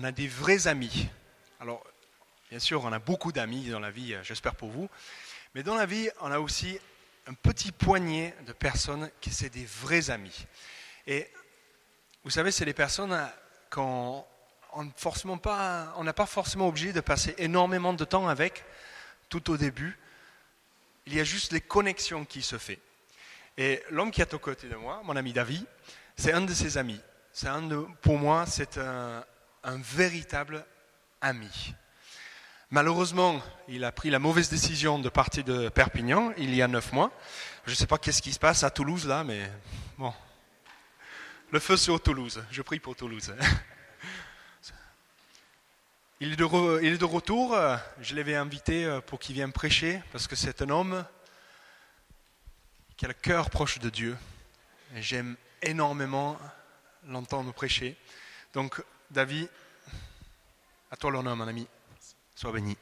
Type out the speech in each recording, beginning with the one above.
on a des vrais amis. Alors, bien sûr, on a beaucoup d'amis dans la vie, j'espère pour vous. Mais dans la vie, on a aussi un petit poignet de personnes qui sont des vrais amis. Et vous savez, c'est les personnes qu'on on n'a pas forcément obligé de passer énormément de temps avec tout au début. Il y a juste les connexions qui se font. Et l'homme qui est au côté de moi, mon ami David, c'est un de ses amis. C'est un de, pour moi, c'est un, véritable ami. Malheureusement, il a pris la mauvaise décision de partir de Perpignan il y a neuf mois. Je ne sais pas qu'est-ce qui se passe à Toulouse là, mais bon. Le feu sur Toulouse. Je prie pour Toulouse. Il est, de il est de retour. Je l'avais invité euh, pour qu'il vienne prêcher parce que c'est un homme qui a le cœur proche de Dieu. J'aime énormément l'entendre prêcher. Donc, David, à toi l'honneur, mon ami. Sois béni.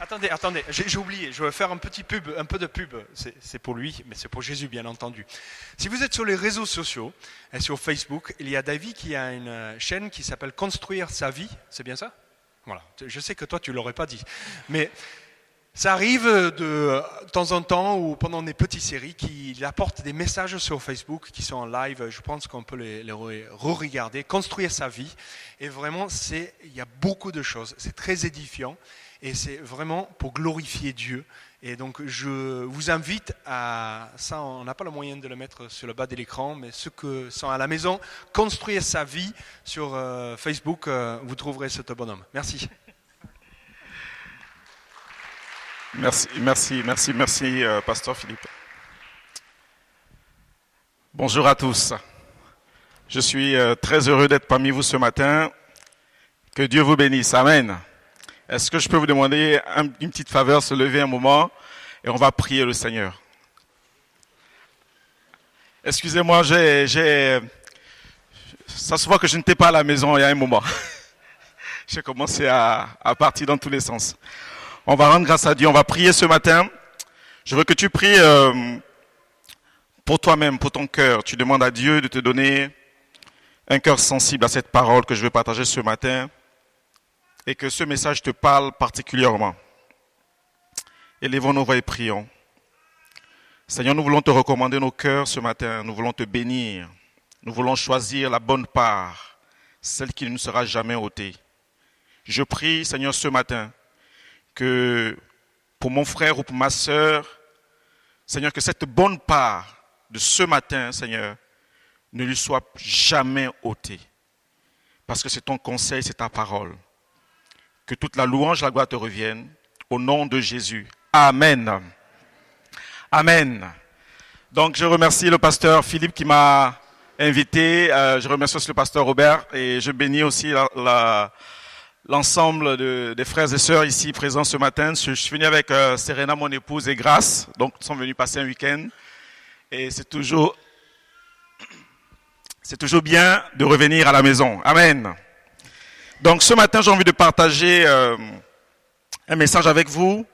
Attendez, attendez, j'ai oublié, je vais faire un petit pub, un peu de pub, c'est pour lui, mais c'est pour Jésus bien entendu. Si vous êtes sur les réseaux sociaux, et sur Facebook, il y a David qui a une euh, chaîne qui s'appelle Construire sa vie, c'est bien ça? Voilà, je sais que toi tu l'aurais pas dit, mais ça arrive de, temps en temps ou pendant des petites séries qu'il apporte des messages sur Facebook qui sont en live. Je pense qu'on peut les, re-regarder, construire sa vie. Et vraiment, c'est, il y a beaucoup de choses. C'est très édifiant et c'est vraiment pour glorifier Dieu. Et donc, je vous invite à, ça, on n'a pas le moyen de le mettre sur le bas de l'écran, mais ceux qui sont à la maison, construire sa vie sur euh, Facebook, euh, vous trouverez ce bonhomme. Merci. Merci, merci, merci, merci, euh, Pasteur Philippe. Bonjour à tous. Je suis euh, très heureux d'être parmi vous ce matin. Que Dieu vous bénisse. Amen. Est-ce que je peux vous demander une petite faveur, se lever un moment et on va prier le Seigneur? Excusez-moi, j'ai, ça se voit que je n'étais pas à la maison il y a un moment. j'ai commencé à partir dans tous les sens. On va rendre grâce à Dieu. On va prier ce matin. Je veux que tu pries euh, pour toi-même, pour ton cœur. Tu demandes à Dieu de te donner un cœur sensible à cette parole que je vais partager ce matin et que ce message te parle particulièrement. Élevons nos voix et prions. Seigneur, nous voulons te recommander nos cœurs ce matin. Nous voulons te bénir. Nous voulons choisir la bonne part, celle qui ne nous sera jamais ôtée. Je prie, Seigneur, ce matin, que pour mon frère ou pour ma sœur, Seigneur, que cette bonne part de ce matin, Seigneur, ne lui soit jamais ôtée. Parce que c'est ton conseil, c'est ta parole. Que toute la louange, la gloire te revienne. Au nom de Jésus. Amen. Amen. Donc je remercie le pasteur Philippe qui m'a invité. Euh, je remercie aussi le pasteur Robert et je bénis aussi la l'ensemble des frères et sœurs ici présents ce matin. Je, suis venu avec euh, Serena, mon épouse, et Grace. Donc, nous sommes venus passer un week-end. Et c'est toujours, c'est toujours bien de revenir à la maison. Amen. Donc, ce matin, j'ai envie de partager euh, un message avec vous.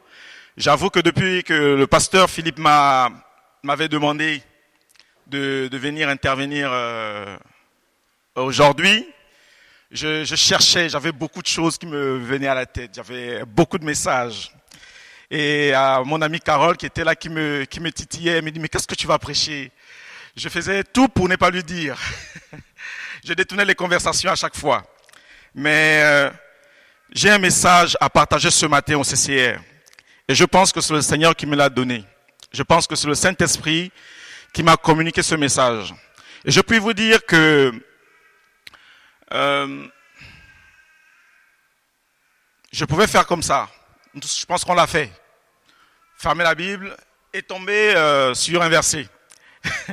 J'avoue que depuis que le pasteur Philippe m'a, m'avait demandé de, venir intervenir euh, aujourd'hui, je, cherchais, j'avais beaucoup de choses qui me venaient à la tête, j'avais beaucoup de messages. Et à mon ami Carole qui était là, qui me, qui me titillait, elle me dit, mais qu'est-ce que tu vas prêcher? Je faisais tout pour ne pas lui dire. je détournais les conversations à chaque fois. Mais euh, j'ai un message à partager ce matin au CCR. Et je pense que c'est le Seigneur qui me l'a donné. Je pense que c'est le Saint-Esprit qui m'a communiqué ce message. Et je puis vous dire que euh, je pouvais faire comme ça. Je pense qu'on l'a fait. Fermer la Bible et tomber euh, sur un verset.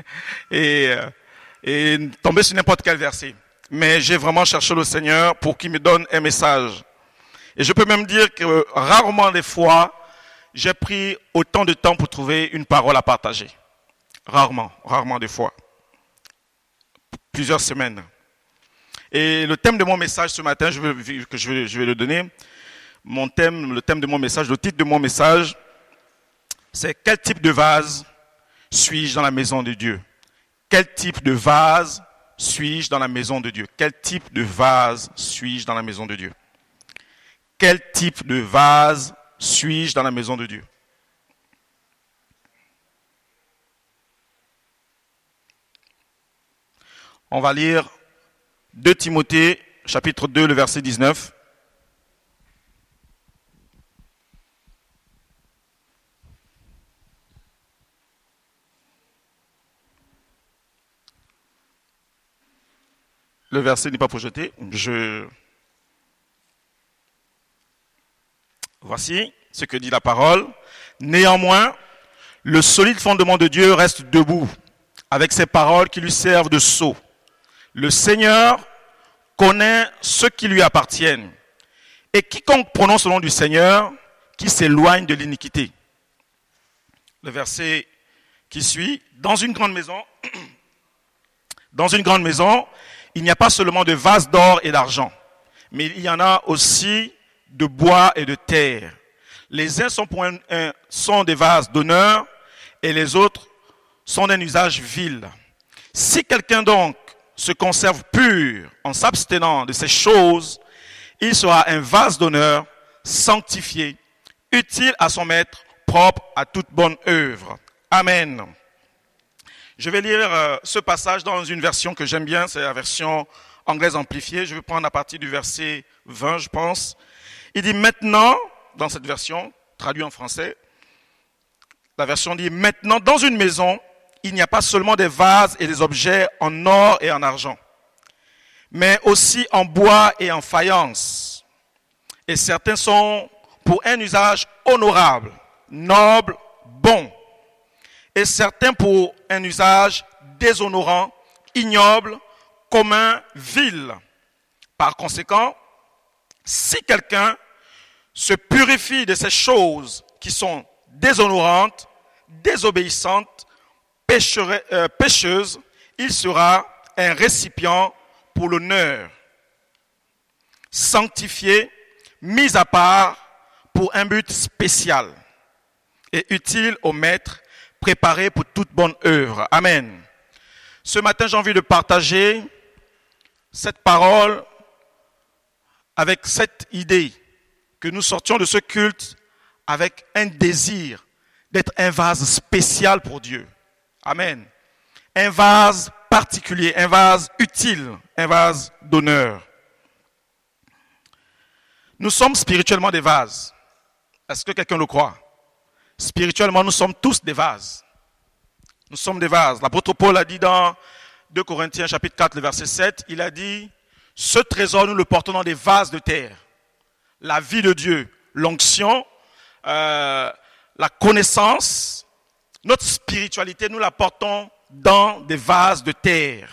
et, euh, et tomber sur n'importe quel verset. Mais j'ai vraiment cherché le Seigneur pour qu'il me donne un message. Et je peux même dire que rarement des fois, j'ai pris autant de temps pour trouver une parole à partager. Rarement, rarement des fois. Plusieurs semaines. Et le thème de mon message ce matin, je vais, que je vais, je vais le donner. Mon thème, le thème de mon message, le titre de mon message, c'est quel type de vase suis-je dans la maison de Dieu? Quel type de vase suis-je dans la maison de Dieu? Quel type de vase suis-je dans la maison de Dieu? Quel type de vase suis-je dans la maison de Dieu? On va lire 2 Timothée chapitre 2 le verset 19. Le verset n'est pas projeté. Je... Voici ce que dit la parole. Néanmoins, le solide fondement de Dieu reste debout, avec ses paroles qui lui servent de sceau. Le Seigneur connaît ceux qui lui appartiennent. Et quiconque prononce le nom du Seigneur, qui s'éloigne de l'iniquité. Le verset qui suit, dans une grande maison, dans une grande maison, il n'y a pas seulement de vases d'or et d'argent, mais il y en a aussi de bois et de terre. Les uns sont, pour un, sont des vases d'honneur et les autres sont d'un usage vil. Si quelqu'un donc se conserve pur en s'abstenant de ces choses, il sera un vase d'honneur, sanctifié, utile à son maître, propre à toute bonne œuvre. Amen. Je vais lire euh, ce passage dans une version que j'aime bien, c'est la version anglaise amplifiée. Je vais prendre à partir du verset 20, je pense. Il dit maintenant, dans cette version, traduit en français, la version dit maintenant dans une maison, il n'y a pas seulement des vases et des objets en or et en argent, mais aussi en bois et en faïence. Et certains sont pour un usage honorable, noble, bon et certains pour un usage déshonorant, ignoble, commun, vil. Par conséquent, si quelqu'un se purifie de ces choses qui sont déshonorantes, désobéissantes, euh, pécheuses, il sera un récipient pour l'honneur, sanctifié, mis à part pour un but spécial et utile au maître préparé pour toute bonne œuvre. Amen. Ce matin, j'ai envie de partager cette parole avec cette idée que nous sortions de ce culte avec un désir d'être un vase spécial pour Dieu. Amen. Un vase particulier, un vase utile, un vase d'honneur. Nous sommes spirituellement des vases. Est-ce que quelqu'un le croit? Spirituellement, nous sommes tous des vases. Nous sommes des vases. L'apôtre Paul a dit dans 2 Corinthiens chapitre 4, le verset 7, il a dit, ce trésor, nous le portons dans des vases de terre. La vie de Dieu, l'onction, euh, la connaissance, notre spiritualité, nous la portons dans des vases de terre.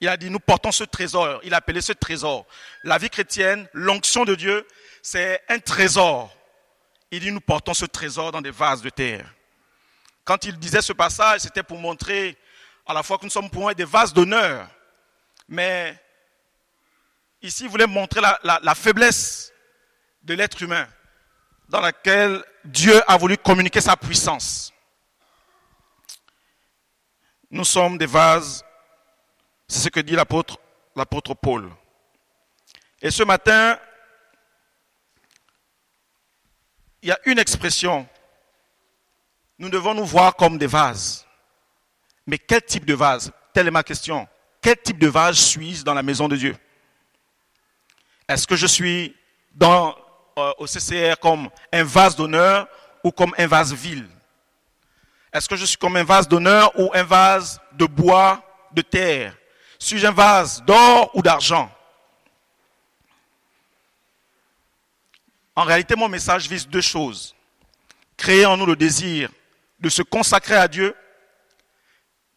Il a dit, nous portons ce trésor. Il a appelé ce trésor. La vie chrétienne, l'onction de Dieu, c'est un trésor il dit, nous portons ce trésor dans des vases de terre. Quand il disait ce passage, c'était pour montrer à la fois que nous sommes pour des vases d'honneur, mais ici, il voulait montrer la, la faiblesse de l'être humain dans laquelle Dieu a voulu communiquer sa puissance. Nous sommes des vases, c'est ce que dit l'apôtre, Paul. Et ce matin, il y a une expression. Nous devons nous voir comme des vases. Mais quel type de vase? Telle est ma question. Quel type de vase suis-je dans la maison de Dieu? Est-ce que je suis euh, au CCR comme un vase d'honneur ou comme un vase vil? Est-ce que je suis comme un vase d'honneur ou un vase de bois, de terre? Suis-je un vase d'or ou d'argent? En réalité, mon message vise deux choses. Créer en nous le désir de se consacrer à Dieu.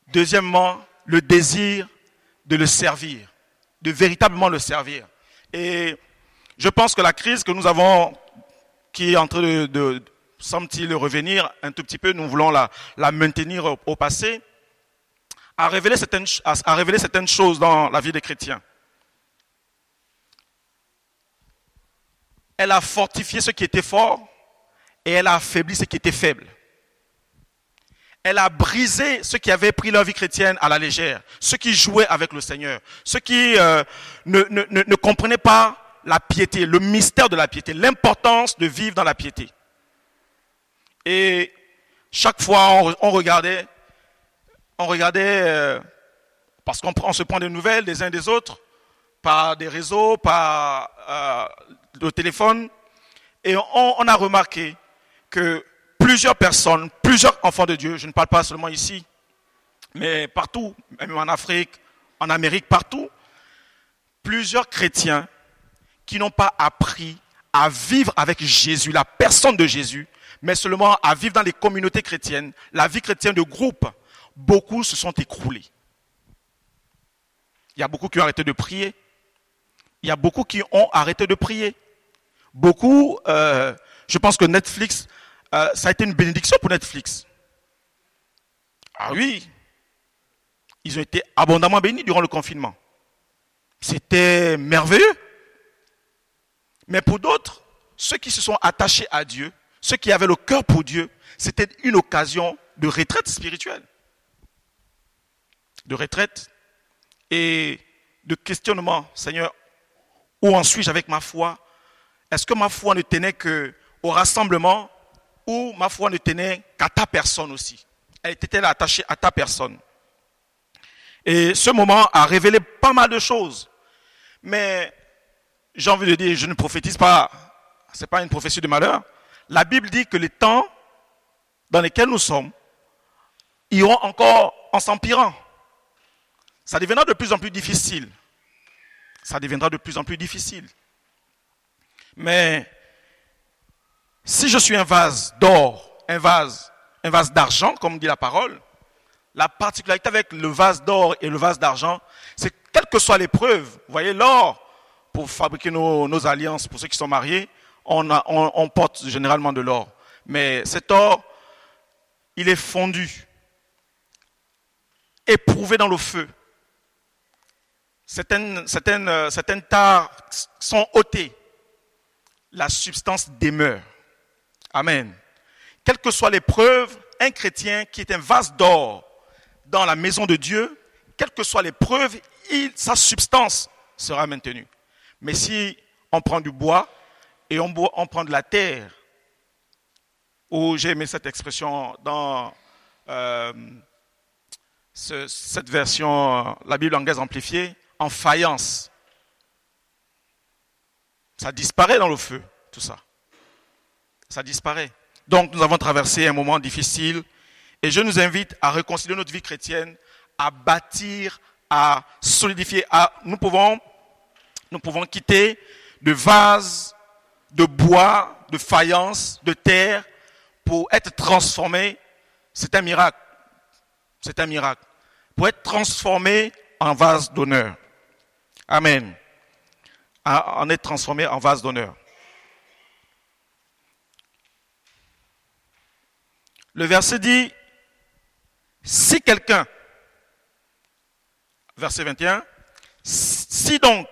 Deuxièmement, le désir de le servir, de véritablement le servir. Et je pense que la crise que nous avons, qui est en train de, semble-t-il, revenir un tout petit peu, nous voulons la, maintenir au, passé, a révélé, certaines, a révélé certaines choses dans la vie des chrétiens. elle a fortifié ce qui était fort et elle a affaibli ce qui était faible. elle a brisé ceux qui avaient pris leur vie chrétienne à la légère, ceux qui jouaient avec le Seigneur, ceux qui euh, ne, comprenaient pas la piété, le mystère de la piété, l'importance de vivre dans la piété. Et chaque fois, on, regardait, on regardait, euh, parce qu'on se prend des nouvelles des uns des autres, par des réseaux, par euh, le téléphone, et on, on a remarqué que plusieurs personnes, plusieurs enfants de Dieu, je ne parle pas seulement ici, mais partout, même en Afrique, en Amérique, partout, plusieurs chrétiens qui n'ont pas appris à vivre avec Jésus, la personne de Jésus, mais seulement à vivre dans les communautés chrétiennes, la vie chrétienne de groupe, beaucoup se sont écroulés. Il y a beaucoup qui ont arrêté de prier. Il y a beaucoup qui ont arrêté de prier. Beaucoup, euh, je pense que Netflix, euh, ça a été une bénédiction pour Netflix. Ah oui, ils ont été abondamment bénis durant le confinement. C'était merveilleux. Mais pour d'autres, ceux qui se sont attachés à Dieu, ceux qui avaient le cœur pour Dieu, c'était une occasion de retraite spirituelle. De retraite et de questionnement. Seigneur, où en suis-je avec ma foi? Est-ce que ma foi ne tenait qu'au rassemblement ou ma foi ne tenait qu'à ta personne aussi? Elle était attachée à ta personne? Et ce moment a révélé pas mal de choses. Mais j'ai envie de dire, je ne prophétise pas, ce n'est pas une prophétie de malheur. La Bible dit que les temps dans lesquels nous sommes iront encore en s'empirant. Ça deviendra de plus en plus difficile. Ça deviendra de plus en plus difficile. Mais si je suis un vase d'or, un vase, un vase d'argent, comme dit la parole, la particularité avec le vase d'or et le vase d'argent, c'est quelle que soit l'épreuve, vous voyez, l'or, pour fabriquer nos, alliances, pour ceux qui sont mariés, on, porte généralement de l'or. Mais cet or, il est fondu, éprouvé dans le feu. Certaines, certaines, certaines tares sont ôtées. La substance demeure. Amen. Quelles que soient les preuves, un chrétien qui est un vase d'or dans la maison de Dieu, quelles que soient les preuves, sa substance sera maintenue. Mais si on prend du bois et on, prend de la terre, ou j'ai aimé cette expression dans euh, cette version, la Bible anglaise amplifiée, en faïence, ça disparaît dans le feu, tout ça. Ça disparaît. Donc nous avons traversé un moment difficile et je nous invite à réconcilier notre vie chrétienne, à bâtir, à solidifier. Nous pouvons nous pouvons quitter de vases, de bois, de faïence, de terre, pour être transformés. C'est un miracle. C'est un miracle. Pour être transformé en vase d'honneur. Amen. En être transformé en vase d'honneur. Le verset dit, si quelqu'un, verset 21, si donc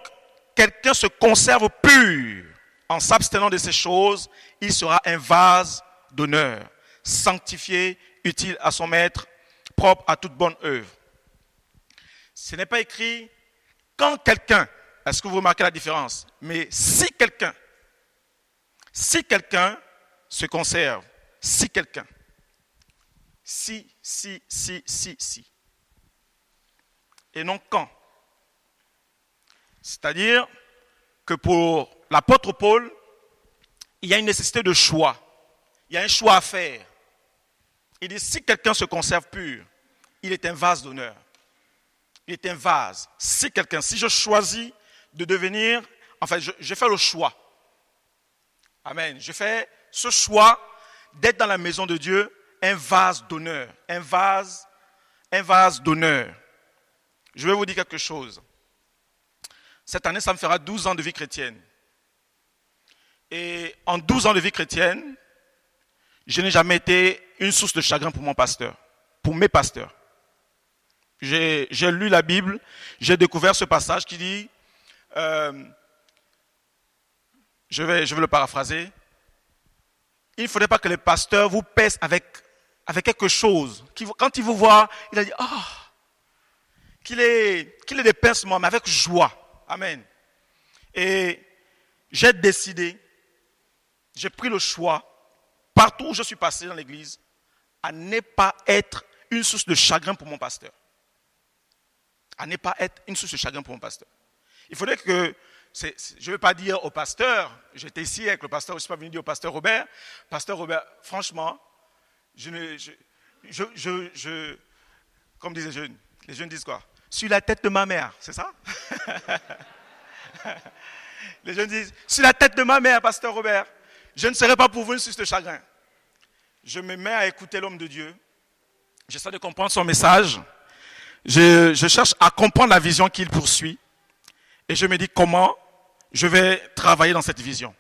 quelqu'un se conserve pur en s'abstenant de ces choses, il sera un vase d'honneur, sanctifié, utile à son maître, propre à toute bonne œuvre. Ce n'est pas écrit quand quelqu'un, est-ce que vous remarquez la différence? Mais si quelqu'un, si quelqu'un se conserve, si quelqu'un, si, si, si, si, si, et non quand. C'est-à-dire que pour l'apôtre Paul, il y a une nécessité de choix. Il y a un choix à faire. Il dit, si quelqu'un se conserve pur, il est un vase d'honneur. Il est un vase. Si quelqu'un, si je choisis de devenir, enfin, je, je fais le choix. Amen. Je fais ce choix d'être dans la maison de Dieu un vase d'honneur. Un vase, un vase d'honneur. Je vais vous dire quelque chose. Cette année, ça me fera 12 ans de vie chrétienne. Et en 12 ans de vie chrétienne, je n'ai jamais été une source de chagrin pour mon pasteur, pour mes pasteurs. J'ai lu la Bible, j'ai découvert ce passage qui dit, euh, je, vais, je vais le paraphraser, il ne faudrait pas que les pasteurs vous pèsent avec avec quelque chose. Quand il vous voit, il a dit, ah, qu'il ait, qu'il des mais avec joie. Amen. Et j'ai décidé, j'ai pris le choix, partout où je suis passé dans l'église, à ne pas être une source de chagrin pour mon pasteur. À ne pas être une source de chagrin pour mon pasteur. Il faudrait que, je ne vais pas dire au pasteur, j'étais ici avec le pasteur, je ne suis pas venu dire au pasteur Robert, pasteur Robert, franchement, je ne, je, comme disent les jeunes, les jeunes disent quoi? Sur la tête de ma mère, c'est ça? Les jeunes disent, sur la tête de ma mère, pasteur Robert, je ne serai pas pour vous une source de chagrin. Je me mets à écouter l'homme de Dieu. J'essaie de comprendre son message. Je, je cherche à comprendre la vision qu'il poursuit. Et je me dis comment je vais travailler dans cette vision.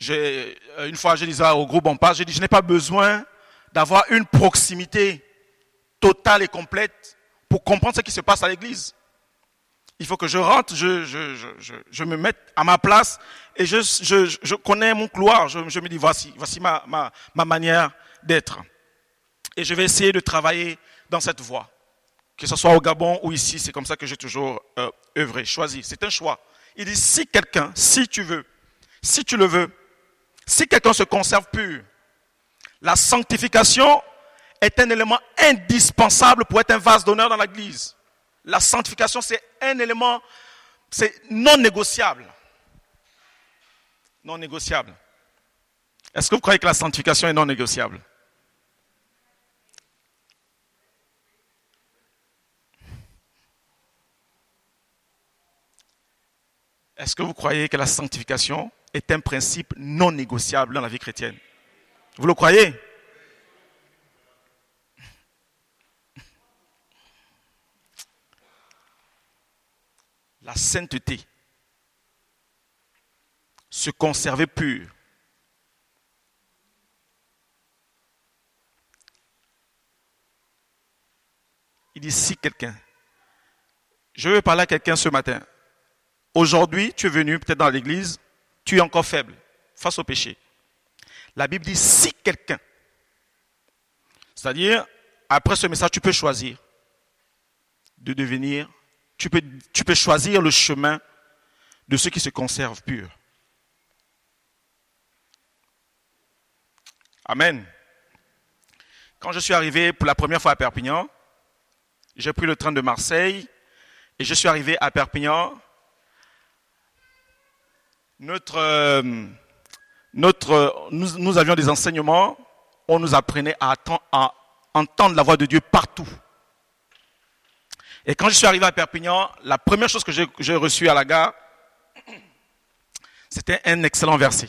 Une fois, je disais au groupe en passe, j'ai dit, je n'ai pas besoin d'avoir une proximité totale et complète pour comprendre ce qui se passe à l'église. Il faut que je rentre, je, me mette à ma place et je, connais mon couloir. Je, me dis, voici, ma manière d'être. Et je vais essayer de travailler dans cette voie. Que ce soit au Gabon ou ici, c'est comme ça que j'ai toujours euh, œuvré, choisi. C'est un choix. Il dit, si quelqu'un, si tu veux, si tu le veux, si quelqu'un se conserve pur, la sanctification est un élément indispensable pour être un vase d'honneur dans l'église. La sanctification, c'est un élément, c'est non négociable. Non négociable. Est-ce que vous croyez que la sanctification est non négociable? Est-ce que vous croyez que la sanctification est un principe non négociable dans la vie chrétienne? Vous le croyez? La sainteté, se conserver pur. Il dit si quelqu'un, je veux parler à quelqu'un ce matin, aujourd'hui tu es venu peut-être dans l'église, tu es encore faible face au péché. La Bible dit si quelqu'un, c'est-à-dire après ce message tu peux choisir de devenir tu peux, choisir le chemin de ceux qui se conservent purs. Amen. Quand je suis arrivé pour la première fois à Perpignan, j'ai pris le train de Marseille et je suis arrivé à Perpignan. Notre, euh, nous, avions des enseignements, on nous apprenait à entendre la voix de Dieu partout. Et quand je suis arrivé à Perpignan, la première chose que j'ai reçue à la gare, c'était un excellent verset.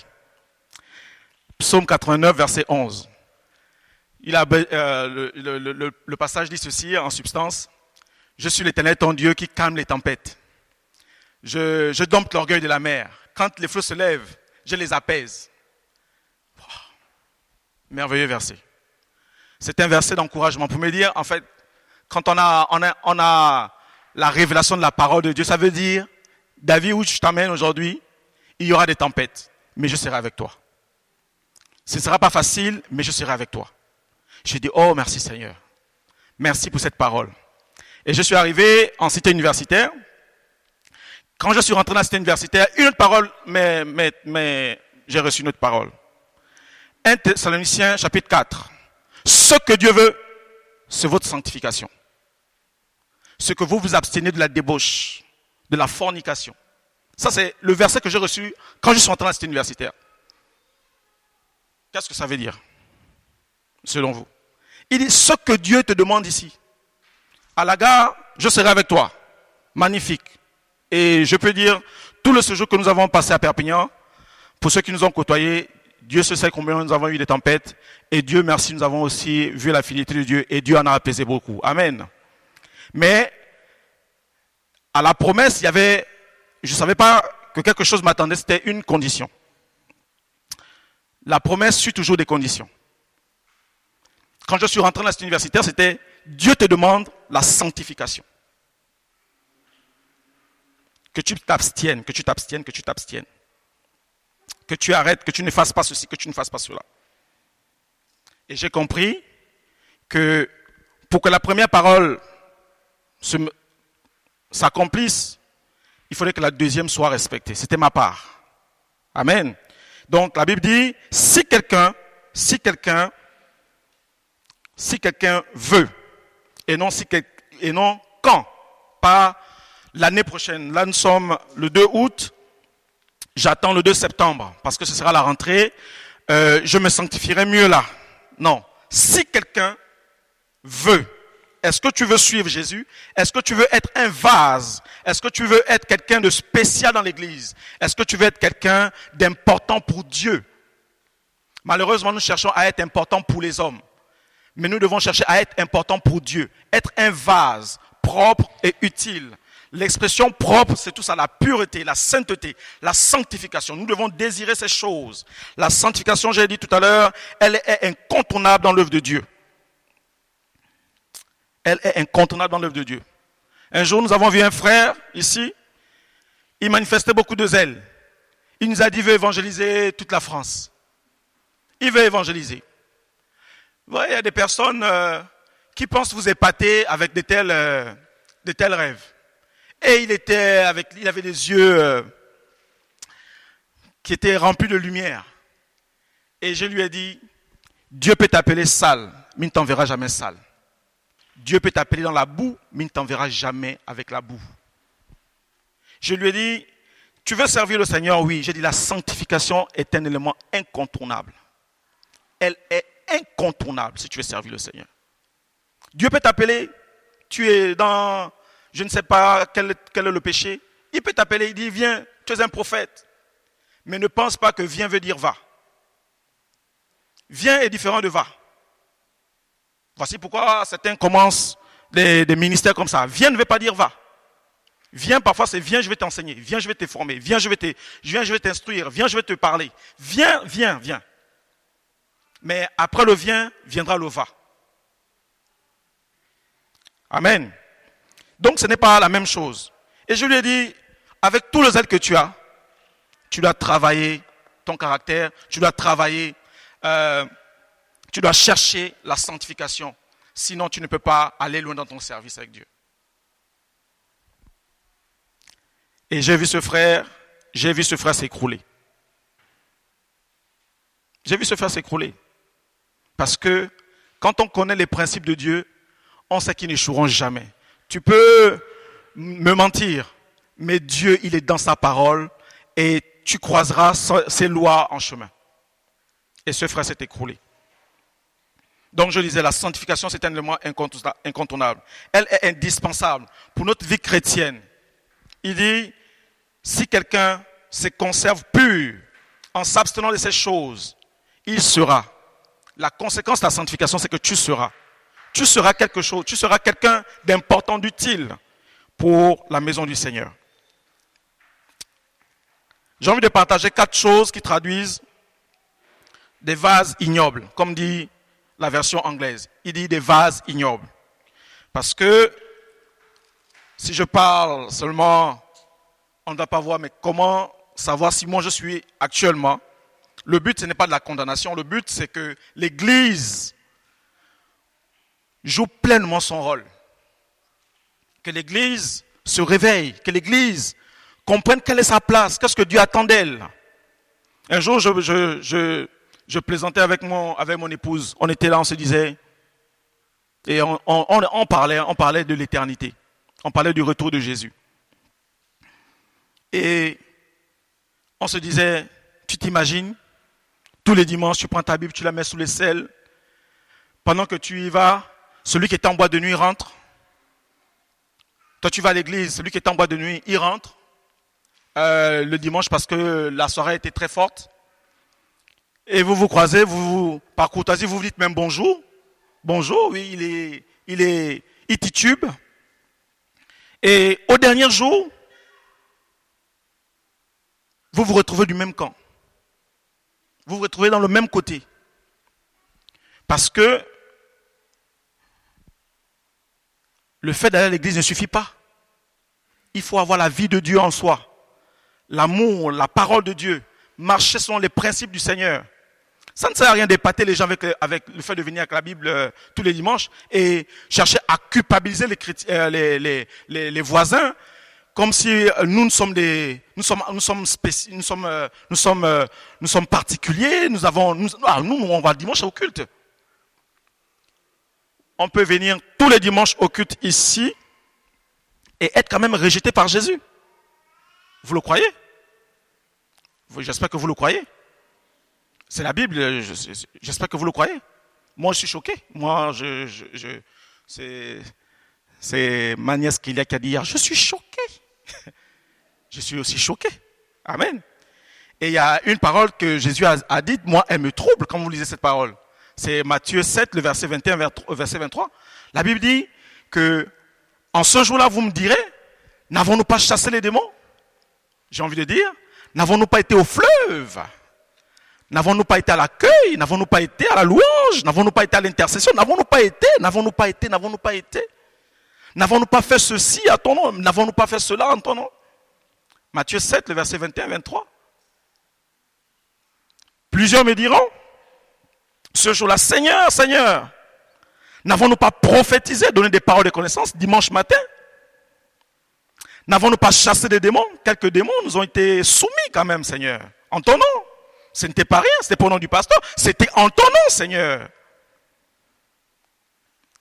Psaume 89, verset 11. Il a, euh, le, passage dit ceci en substance. Je suis l'éternel ton Dieu qui calme les tempêtes. Je, je dompte l'orgueil de la mer. Quand les flots se lèvent, je les apaise. Merveilleux verset. C'est un verset d'encouragement pour me dire, en fait, quand on a, la révélation de la parole de Dieu, ça veut dire, David, où je t'amène aujourd'hui, il y aura des tempêtes, mais je serai avec toi. Ce ne sera pas facile, mais je serai avec toi. J'ai dit, oh merci Seigneur. Merci pour cette parole. Et je suis arrivé en cité universitaire. Quand je suis rentré dans la cité universitaire, une autre parole, mais, mais j'ai reçu une autre parole. 1 Thessaloniciens chapitre 4. Ce que Dieu veut, c'est votre sanctification ce que vous vous abstenez de la débauche, de la fornication. Ça, c'est le verset que j'ai reçu quand je suis entré dans cette universitaire. Qu'est-ce que ça veut dire, selon vous? Il dit ce que Dieu te demande ici. À la gare, je serai avec toi. Magnifique. Et je peux dire, tout le séjour que nous avons passé à Perpignan, pour ceux qui nous ont côtoyés, Dieu se sait combien nous avons eu des tempêtes. Et Dieu merci, nous avons aussi vu la fidélité de Dieu. Et Dieu en a apaisé beaucoup. Amen. Mais à la promesse, il y avait, je ne savais pas que quelque chose m'attendait, c'était une condition. La promesse suit toujours des conditions. Quand je suis rentré dans cette universitaire, c'était Dieu te demande la sanctification. Que tu t'abstiennes, que tu t'abstiennes, que tu t'abstiennes. Que tu arrêtes, que tu ne fasses pas ceci, que tu ne fasses pas cela. Et j'ai compris que pour que la première parole s'accomplisse, il fallait que la deuxième soit respectée. C'était ma part. Amen. Donc la Bible dit, si quelqu'un, si quelqu'un, si quelqu'un veut, et non, si, et non quand, pas l'année prochaine. Là, nous sommes le 2 août, j'attends le 2 septembre, parce que ce sera la rentrée, euh, je me sanctifierai mieux là. Non. Si quelqu'un veut, est-ce que tu veux suivre Jésus? Est-ce que tu veux être un vase? Est-ce que tu veux être quelqu'un de spécial dans l'Église? Est-ce que tu veux être quelqu'un d'important pour Dieu? Malheureusement, nous cherchons à être important pour les hommes. Mais nous devons chercher à être important pour Dieu. Être un vase propre et utile. L'expression propre, c'est tout ça, la pureté, la sainteté, la sanctification. Nous devons désirer ces choses. La sanctification, j'ai dit tout à l'heure, elle est incontournable dans l'œuvre de Dieu elle est incontournable dans l'œuvre de Dieu. Un jour, nous avons vu un frère ici, il manifestait beaucoup de zèle. Il nous a dit, qu'il veut évangéliser toute la France. Il veut évangéliser. Vous voyez, il y a des personnes euh, qui pensent vous épater avec de tels, euh, de tels rêves. Et il était avec, il avait des yeux euh, qui étaient remplis de lumière. Et je lui ai dit, Dieu peut t'appeler sale, mais il ne t'enverra jamais sale. Dieu peut t'appeler dans la boue, mais il ne t'enverra jamais avec la boue. Je lui ai dit, tu veux servir le Seigneur? Oui. J'ai dit, la sanctification est un élément incontournable. Elle est incontournable si tu veux servir le Seigneur. Dieu peut t'appeler, tu es dans, je ne sais pas quel, est le péché. Il peut t'appeler, il dit, viens, tu es un prophète. Mais ne pense pas que viens veut dire va. Viens est différent de va. Voici pourquoi certains commencent des, ministères comme ça. Viens ne veut pas dire va. Viens, parfois c'est viens, je vais t'enseigner. Viens, je vais te former. Viens, je vais te, viens, je vais t'instruire. Viens, je vais te parler. Viens, viens, viens. Mais après le viens, viendra le va. Amen. Donc ce n'est pas la même chose. Et je lui ai dit, avec tout le zèle que tu as, tu dois travailler ton caractère, tu dois travailler euh, tu dois chercher la sanctification. Sinon, tu ne peux pas aller loin dans ton service avec Dieu. Et j'ai vu ce frère, j'ai vu ce frère s'écrouler. J'ai vu ce frère s'écrouler. Parce que quand on connaît les principes de Dieu, on sait qu'ils n'échoueront jamais. Tu peux me mentir, mais Dieu, il est dans sa parole et tu croiseras ses lois en chemin. Et ce frère s'est écroulé. Donc je disais, la sanctification, c'est un élément incontournable. Elle est indispensable pour notre vie chrétienne. Il dit, si quelqu'un se conserve pur en s'abstenant de ces choses, il sera. La conséquence de la sanctification, c'est que tu seras. Tu seras quelque chose, tu seras quelqu'un d'important, d'utile pour la maison du Seigneur. J'ai envie de partager quatre choses qui traduisent des vases ignobles, comme dit la version anglaise. Il dit des vases ignobles. Parce que si je parle seulement, on ne va pas voir, mais comment savoir si moi je suis actuellement? Le but, ce n'est pas de la condamnation. Le but, c'est que l'Église joue pleinement son rôle. Que l'Église se réveille, que l'Église comprenne quelle est sa place, qu'est-ce que Dieu attend d'elle? Un jour, je, je, je plaisantais avec mon, avec mon épouse. On était là, on se disait, et on, parlait, on parlait de l'éternité. On parlait du retour de Jésus. Et on se disait, tu t'imagines, tous les dimanches, tu prends ta Bible, tu la mets sous les selles. Pendant que tu y vas, celui qui est en bois de nuit rentre. Toi, tu vas à l'église, celui qui est en bois de nuit, il rentre. Euh, le dimanche parce que la soirée était très forte et vous vous croisez, vous, par courtoisie, vous vous dites même bonjour. Bonjour, oui, il est, il est, il titube. Et au dernier jour, vous vous retrouvez du même camp. Vous vous retrouvez dans le même côté. Parce que le fait d'aller à l'église ne suffit pas. Il faut avoir la vie de Dieu en soi. L'amour, la parole de Dieu. Marcher selon les principes du Seigneur. Ça ne sert à rien d'épater les gens avec, avec le fait de venir avec la Bible euh, tous les dimanches et chercher à culpabiliser les, euh, voisins comme si euh, nous, sommes des, nous sommes, particuliers. Nous avons, nous, ah, nous, on va dimanche au culte. On peut venir tous les dimanches au culte ici et être quand même rejeté par Jésus. Vous le croyez? J'espère que vous le croyez. C'est la Bible, j'espère que vous le croyez. Moi, je suis choqué. Moi, je, je, c'est ma nièce qui a dit hier, je suis choqué. je suis aussi choqué. Amen. Et il y a une parole que Jésus a, a dite, moi, elle me trouble quand vous lisez cette parole. C'est Matthieu 7, le verset 21, verset 23. La Bible dit que en ce jour-là, vous me direz, n'avons-nous pas chassé les démons? J'ai envie de dire, n'avons-nous pas été au fleuve? N'avons-nous pas été à l'accueil? N'avons-nous pas été à la louange? N'avons-nous pas été à l'intercession? N'avons-nous pas été? N'avons-nous pas été? N'avons-nous pas été? N'avons-nous pas fait ceci à ton nom? N'avons-nous pas fait cela en ton nom? Matthieu 7, le verset 21-23. Plusieurs me diront, ce jour-là, Seigneur, Seigneur, n'avons-nous pas prophétisé, donné des paroles de connaissance dimanche matin? N'avons-nous pas chassé des démons? Quelques démons nous ont été soumis quand même, Seigneur, en ton nom. Ce n'était pas rien, c'était pour le nom du pasteur, c'était en ton nom, Seigneur.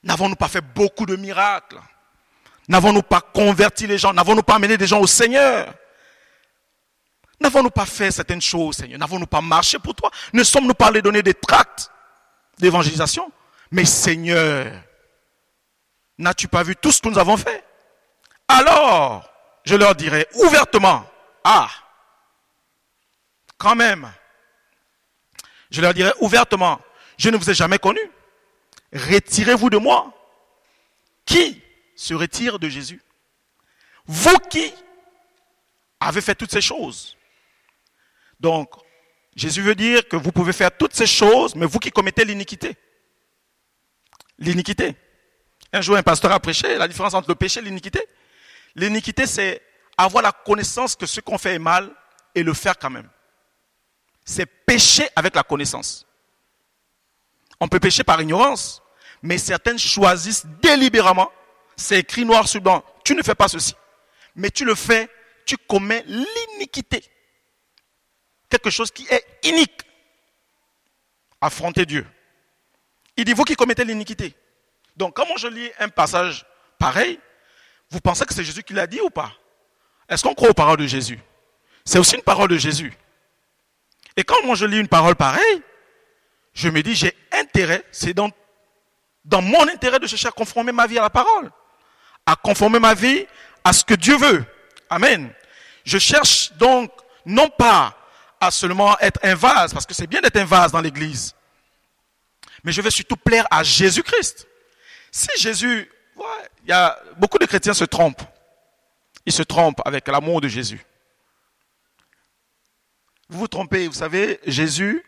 N'avons-nous pas fait beaucoup de miracles? N'avons-nous pas converti les gens? N'avons-nous pas amené des gens au Seigneur? N'avons-nous pas fait certaines choses, Seigneur? N'avons-nous pas marché pour toi? Ne sommes-nous pas allés donner des tracts d'évangélisation? Mais Seigneur, n'as-tu pas vu tout ce que nous avons fait? Alors, je leur dirai ouvertement, ah, quand même, je leur dirai ouvertement, je ne vous ai jamais connu. Retirez-vous de moi. Qui se retire de Jésus? Vous qui avez fait toutes ces choses? Donc, Jésus veut dire que vous pouvez faire toutes ces choses, mais vous qui commettez l'iniquité. L'iniquité. Un jour, un pasteur a prêché la différence entre le péché et l'iniquité. L'iniquité, c'est avoir la connaissance que ce qu'on fait est mal et le faire quand même c'est pécher avec la connaissance. On peut pécher par ignorance, mais certaines choisissent délibérément. C'est écrit noir sur blanc. Tu ne fais pas ceci. Mais tu le fais, tu commets l'iniquité. Quelque chose qui est inique. Affronter Dieu. Il dit, vous qui commettez l'iniquité. Donc, comment je lis un passage pareil, vous pensez que c'est Jésus qui l'a dit ou pas? Est-ce qu'on croit aux paroles de Jésus? C'est aussi une parole de Jésus. Et quand moi je lis une parole pareille, je me dis, j'ai intérêt, c'est dans, dans mon intérêt de chercher à conformer ma vie à la parole, à conformer ma vie à ce que Dieu veut. Amen. Je cherche donc non pas à seulement être un vase, parce que c'est bien d'être un vase dans l'église, mais je veux surtout plaire à Jésus-Christ. Si Jésus, il y a beaucoup de chrétiens se trompent. Ils se trompent avec l'amour de Jésus. Vous vous trompez, vous savez, Jésus,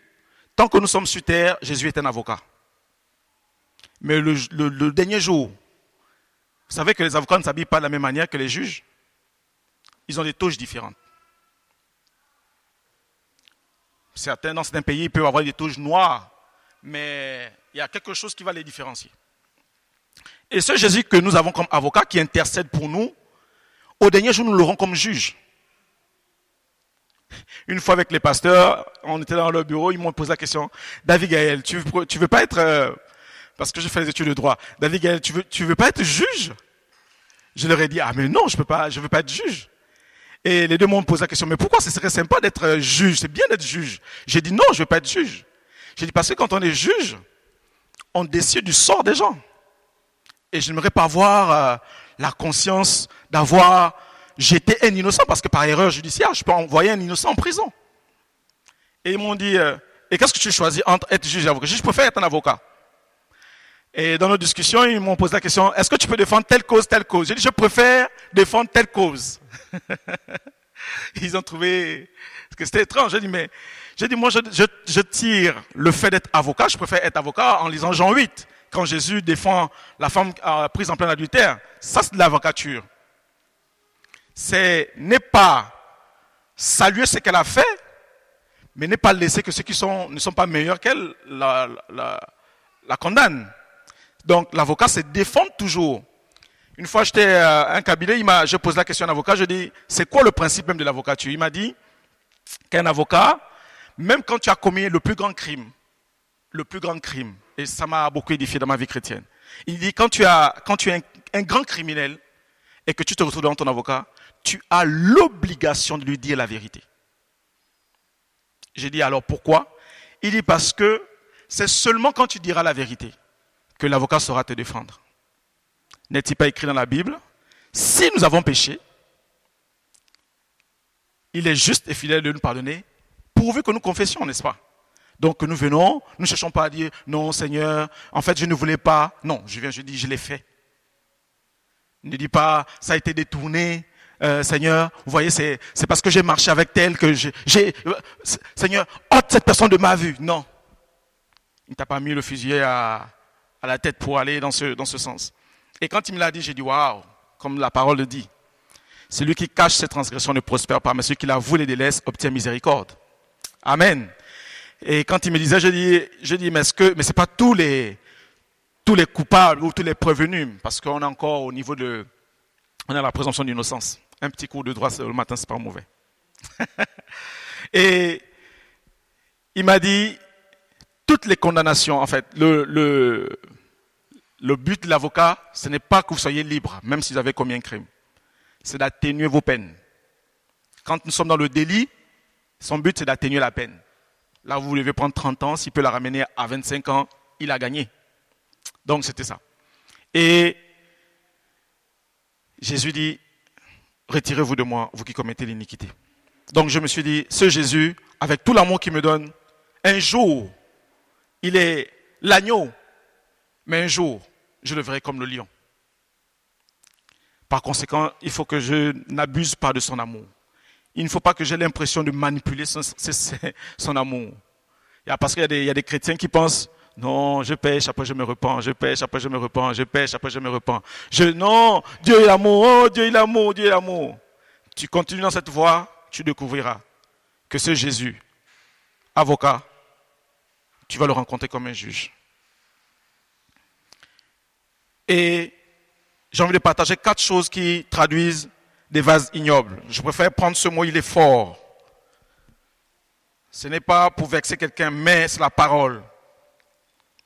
tant que nous sommes sur terre, Jésus est un avocat. Mais le, dernier jour, vous savez que les avocats ne s'habillent pas de la même manière que les juges? Ils ont des touches différentes. Certains, dans certains pays, peuvent avoir des touches noires, mais il y a quelque chose qui va les différencier. Et ce Jésus que nous avons comme avocat, qui intercède pour nous, au dernier jour, nous l'aurons comme juge. Une fois avec les pasteurs, on était dans leur bureau, ils m'ont posé la question, David Gaël, tu veux, veux pas être, euh, parce que je fais des études de droit, David Gaël, tu veux, veux pas être juge? Je leur ai dit, ah mais non, je peux pas, je veux pas être juge. Et les deux m'ont posé la question, mais pourquoi ce serait sympa d'être euh, juge? C'est bien d'être juge. J'ai dit non, je veux pas être juge. J'ai dit parce que quand on est juge, on décide du sort des gens. Et je n'aimerais pas avoir euh, la conscience d'avoir j'étais un innocent parce que par erreur judiciaire, je peux envoyer un innocent en prison. Et ils m'ont dit, euh, et qu'est-ce que tu choisis entre être juge et avocat? Je préfère être un avocat. Et dans nos discussions, ils m'ont posé la question, est-ce que tu peux défendre telle cause, telle cause? J'ai dit, je préfère défendre telle cause. ils ont trouvé que c'était étrange. J'ai dit, mais j'ai dit, moi, je, je, tire le fait d'être avocat, je préfère être avocat en lisant Jean 8, quand Jésus défend la femme euh, prise en plein adultère. Ça, c'est de l'avocature c'est n'est pas saluer ce qu'elle a fait, mais n'est pas laisser que ceux qui ne sont pas meilleurs qu'elle la, condamnent. Donc l'avocat se défend toujours. Une fois, j'étais à un cabinet, je pose la question à un avocat, je dis, c'est quoi le principe même de l'avocature? Il m'a dit qu'un avocat, même quand tu as commis le plus grand crime, le plus grand crime, et ça m'a beaucoup édifié dans ma vie chrétienne. Il dit, quand tu, as, quand tu es un grand criminel et que tu te retrouves devant ton avocat, tu as l'obligation de lui dire la vérité. J'ai dit alors pourquoi? Il dit parce que c'est seulement quand tu diras la vérité que l'avocat saura te défendre. N'est-il pas écrit dans la Bible? Si nous avons péché, il est juste et fidèle de nous pardonner, pourvu que nous confessions, n'est-ce pas? Donc nous venons, nous ne cherchons pas à dire non Seigneur, en fait je ne voulais pas. Non, je viens, je dis je l'ai fait. Ne dis pas ça a été détourné, euh, Seigneur, vous voyez, c'est, parce que j'ai marché avec tel que j'ai, euh, Seigneur, ôte cette personne de ma vue. Non. Il ne t'a pas mis le fusil à, la tête pour aller dans ce, dans ce sens. Et quand il me l'a dit, j'ai dit, waouh, comme la parole le dit. Celui qui cache ses transgressions ne prospère pas, mais celui qui l'avoue les délaisse obtient miséricorde. Amen. Et quand il me disait, je dis, je dis, mais est-ce que, mais c'est pas tous les, tous les coupables ou tous les prévenus, parce qu'on est encore au niveau de, on a la présomption d'innocence. Un petit cours de droit le matin, c'est pas mauvais. et il m'a dit, toutes les condamnations, en fait, le but de l'avocat, ce n'est pas que vous soyez libre, même si vous avez commis un crime. C'est d'atténuer vos peines. Quand nous sommes dans le délit, son but, c'est d'atténuer la peine. Là, vous devez prendre 30 ans, s'il peut la ramener à 25 ans, il a gagné. Donc, c'était ça. Et Jésus dit, retirez-vous de moi, vous qui commettez l'iniquité. Donc je me suis dit, ce Jésus, avec tout l'amour qu'il me donne, un jour, il est l'agneau, mais un jour, je le verrai comme le lion. Par conséquent, il faut que je n'abuse pas de son amour. Il ne faut pas que j'ai l'impression de manipuler son, amour. Parce qu'il y, a des chrétiens qui pensent, non, je pêche, après je me repens, je pêche, après je me repens, je pêche, après je me repens. Je, non, Dieu est l'amour, oh, Dieu est l'amour, Dieu est l'amour. Tu continues dans cette voie, tu découvriras que ce Jésus, avocat, tu vas le rencontrer comme un juge. Et j'ai envie de partager quatre choses qui traduisent des vases ignobles. Je préfère prendre ce mot, il est fort. Ce n'est pas pour vexer quelqu'un, mais c'est la parole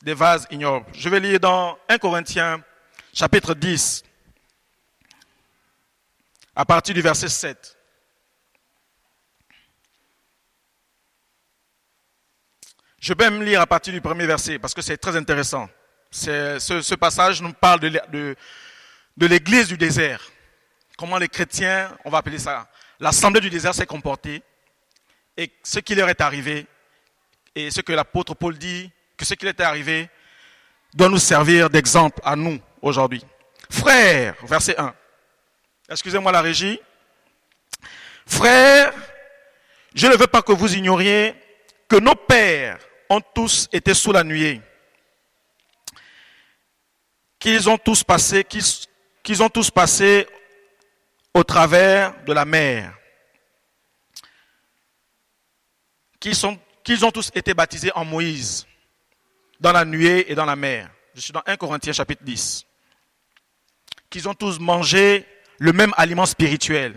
des vases ignobles. Je vais lire dans 1 Corinthiens chapitre 10, à partir du verset 7. Je vais même lire à partir du premier verset parce que c'est très intéressant. Ce, passage nous parle de l'église du désert. Comment les chrétiens, on va appeler ça, l'assemblée du désert s'est comportée et ce qui leur est arrivé et ce que l'apôtre Paul dit que ce qui était arrivé doit nous servir d'exemple à nous aujourd'hui. Frères, verset 1. Excusez-moi la régie. Frères, je ne veux pas que vous ignoriez que nos pères ont tous été sous la nuée, qu'ils ont tous passé, qu'ils ont tous passé au travers de la mer, qu'ils ont tous été baptisés en Moïse dans la nuée et dans la mer. Je suis dans 1 Corinthiens chapitre 10. Qu'ils ont tous mangé le même aliment spirituel.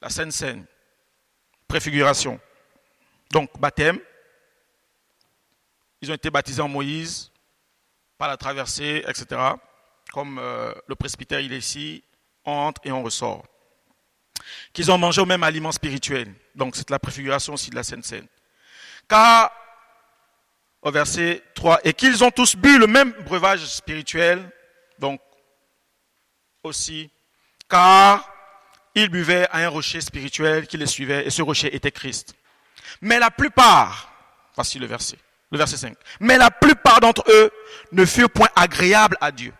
La Sainte Seine. Préfiguration. Donc, baptême. Ils ont été baptisés en Moïse, par la traversée, etc. Comme euh, le presbytère, il est ici, on entre et on ressort. Qu'ils ont mangé au même aliment spirituel. Donc, c'est la préfiguration aussi de la Sainte Seine. Car au verset 3, et qu'ils ont tous bu le même breuvage spirituel, donc aussi, car ils buvaient à un rocher spirituel qui les suivait, et ce rocher était Christ. Mais la plupart, voici le verset, le verset 5, mais la plupart d'entre eux ne furent point agréables à Dieu.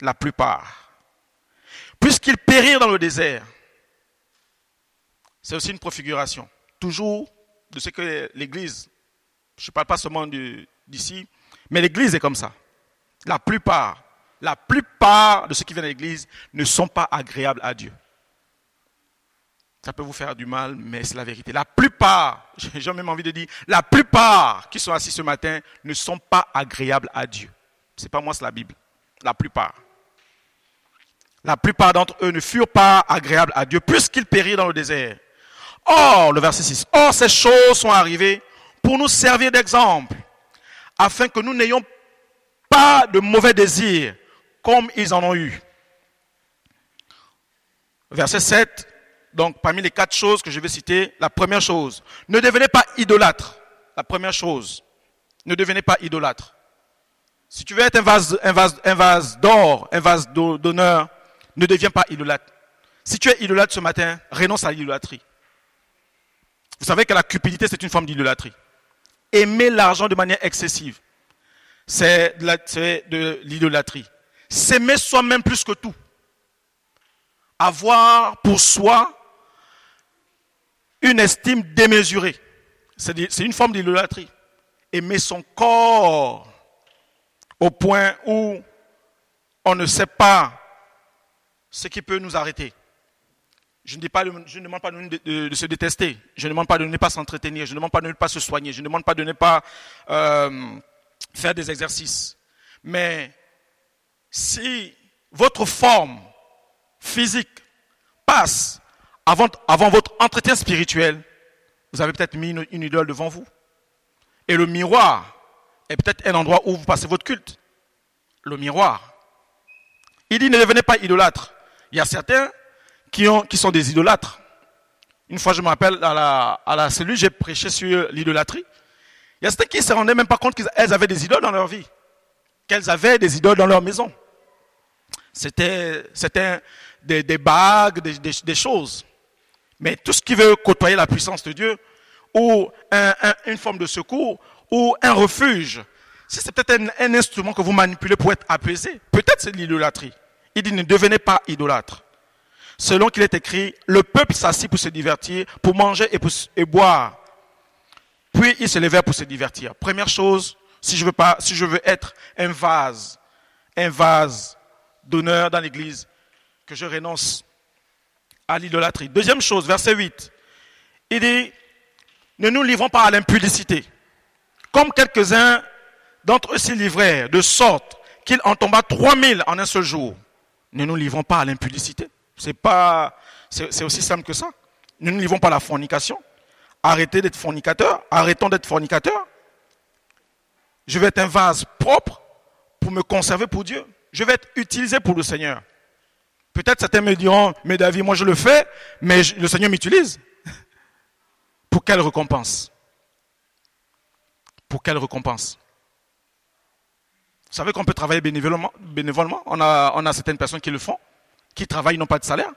La plupart. Puisqu'ils périrent dans le désert. C'est aussi une préfiguration. Toujours de ce que l'Église je ne parle pas seulement d'ici, mais l'Église est comme ça. La plupart, la plupart de ceux qui viennent à l'Église ne sont pas agréables à Dieu. Ça peut vous faire du mal, mais c'est la vérité. La plupart, j'ai même envie de dire, la plupart qui sont assis ce matin ne sont pas agréables à Dieu. C'est pas moi, c'est la Bible. La plupart. La plupart d'entre eux ne furent pas agréables à Dieu puisqu'ils périrent dans le désert. Or, le verset 6, or ces choses sont arrivées pour nous servir d'exemple, afin que nous n'ayons pas de mauvais désirs comme ils en ont eu. Verset 7, donc parmi les quatre choses que je vais citer, la première chose, ne devenez pas idolâtre. La première chose, ne devenez pas idolâtre. Si tu veux être un vase, d'or, un vase d'honneur, ne deviens pas idolâtre. Si tu es idolâtre ce matin, renonce à l'idolâtrie. Vous savez que la cupidité, c'est une forme d'idolâtrie. Aimer l'argent de manière excessive, c'est de l'idolâtrie. S'aimer soi-même plus que tout. Avoir pour soi une estime démesurée. C'est une forme d'idolâtrie. Aimer son corps au point où on ne sait pas ce qui peut nous arrêter. Je ne, pas, je ne demande pas de, se détester, je ne demande pas de ne pas s'entretenir, je ne demande pas de ne pas se soigner, je ne demande pas de ne pas euh, faire des exercices. Mais si votre forme physique passe avant, avant votre entretien spirituel, vous avez peut-être mis une, idole devant vous. Et le miroir est peut-être un endroit où vous passez votre culte. Le miroir. Il dit ne devenez pas idolâtre. Il y a certains qui, ont, qui sont des idolâtres. Une fois, je me rappelle, à la, à la cellule, j'ai prêché sur l'idolâtrie. Il y a certains qui ne se rendaient même pas compte qu'elles avaient des idoles dans leur vie. Qu'elles avaient des idoles dans leur maison. C'était, des, des, bagues, des, choses. Mais tout ce qui veut côtoyer la puissance de Dieu, ou un, une forme de secours, ou un refuge, si c'est peut-être un, un, instrument que vous manipulez pour être apaisé, peut-être c'est l'idolâtrie. Il dit ne devenez pas idolâtre. Selon qu'il est écrit, le peuple s'assit pour se divertir, pour manger et, boire. Puis il se levait pour se divertir. Première chose, si je veux si je veux être un vase, un vase d'honneur dans l'église, que je renonce à l'idolâtrie. Deuxième chose, verset 8. Il dit, ne nous livrons pas à l'impudicité. Comme quelques-uns d'entre eux s'y livrèrent, de sorte qu'il en tomba 3000 en un seul jour ne nous livrons pas à l'impudicité. C'est pas, c'est aussi simple que ça. Ne nous livrons pas la fornication. Arrêtez d'être fornicateur. Arrêtons d'être fornicateur. Je vais être un vase propre pour me conserver pour Dieu. Je vais être utilisé pour le Seigneur. Peut-être certains me diront, mais David, moi je le fais, mais le Seigneur m'utilise. Pour quelle récompense? Pour quelle récompense? Vous savez qu'on peut travailler bénévolement, bénévolement? On, a, on a certaines personnes qui le font, qui travaillent, n'ont pas de salaire.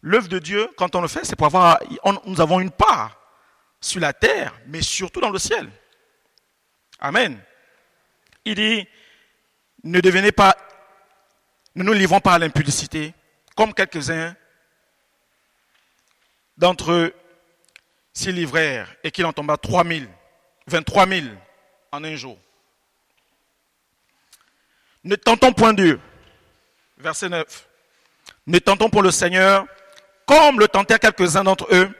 L'œuvre de Dieu, quand on le fait, c'est pour avoir, nous avons une part sur la terre, mais surtout dans le ciel. Amen. Il dit, ne devenez pas, ne nous livrons pas à l'impudicité, comme quelques-uns d'entre eux s'y livrèrent et qu'il en tomba 3 000, 23 000 en un jour. Ne tentons point Dieu. Verset 9. Ne tentons pour le Seigneur comme le tentèrent quelques-uns d'entre eux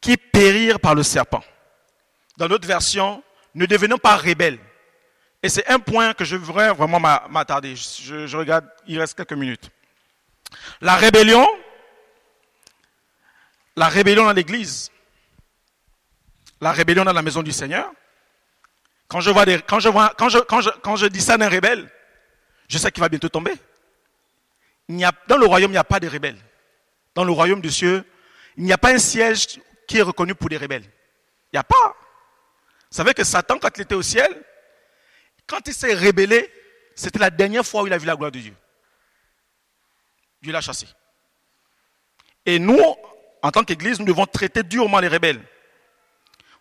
qui périrent par le serpent. Dans l'autre version, ne devenons pas rebelles. Et c'est un point que je voudrais vraiment m'attarder. Je, regarde, il reste quelques minutes. La rébellion, la rébellion dans l'église, la rébellion dans la maison du Seigneur, quand je, quand je dis ça d'un rebelle, je sais qu'il va bientôt tomber. Dans le royaume, il n'y a pas de rebelles. Dans le royaume des cieux, il n'y a pas un siège qui est reconnu pour des rebelles. Il n'y a pas. Vous savez que Satan, quand il était au ciel, quand il s'est rébellé, c'était la dernière fois où il a vu la gloire de Dieu. Dieu l'a chassé. Et nous, en tant qu'Église, nous devons traiter durement les rebelles.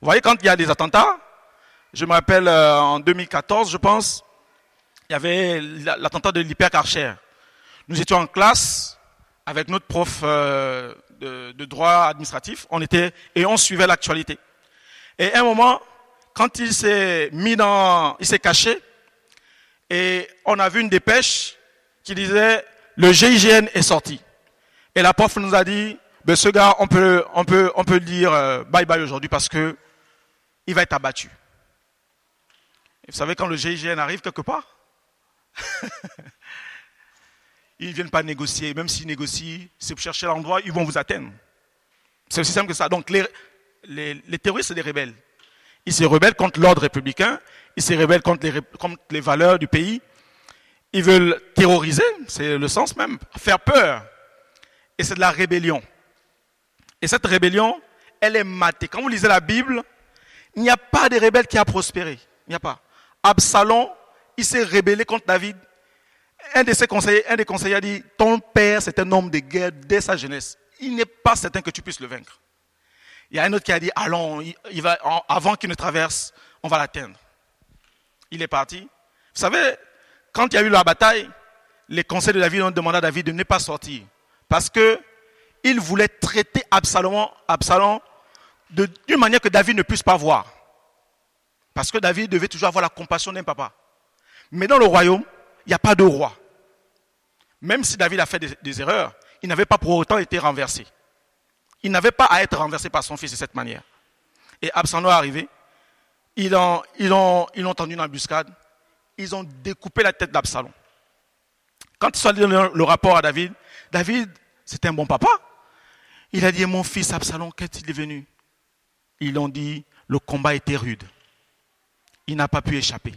Vous voyez, quand il y a des attentats, je me rappelle euh, en 2014, je pense, il y avait l'attentat de l'hypercarchère. Nous étions en classe avec notre prof euh, de, droit administratif. On était et on suivait l'actualité. Et à un moment, quand il s'est mis dans, il s'est caché, et on a vu une dépêche qui disait le GIGN est sorti. Et l'apôtre nous a dit, ben ce gars, on peut, on peut, on peut dire euh, bye bye aujourd'hui parce que il va être abattu. Et vous savez, quand le GIGN arrive quelque part, ils ne viennent pas négocier. Même s'ils négocient, c'est pour chercher l'endroit, ils vont vous atteindre. C'est aussi simple que ça. Donc les, terroristes, c'est des rebelles. Ils se rebellent contre l'ordre républicain, ils se rebellent contre les, contre les valeurs du pays. Ils veulent terroriser, c'est le sens même, faire peur. Et c'est de la rébellion. Et cette rébellion, elle est matée. Quand vous lisez la Bible, il n'y a pas de rebelle qui a prospéré. Il n'y a pas. Absalom, il s'est rébellé contre David. Un de ses conseillers, un des conseillers a dit, ton père, c'est un homme de guerre dès sa jeunesse. Il n'est pas certain que tu puisses le vaincre. Il y a un autre qui a dit, allons, avant qu'il ne traverse, on va l'atteindre. Il est parti. Vous savez, quand il y a eu la bataille, les conseils de David ont demandé à David de ne pas sortir. Parce que il voulait traiter Absalom d'une manière que David ne puisse pas voir. Parce que David devait toujours avoir la compassion d'un papa. Mais dans le royaume, il n'y a pas de roi. Même si David a fait des, erreurs, il n'avait pas pour autant été renversé. Il n'avait pas à être renversé par son fils de cette manière. Et Absalom est arrivé. Ils ont, ils, tendu une embuscade. Ils ont découpé la tête d'Absalom. Quand ils sont allés le rapport à David, David, c'était un bon papa. Il a dit, mon fils Absalom, qu'est-il devenu? Ils ont dit, le combat était rude. Il n'a pas pu échapper.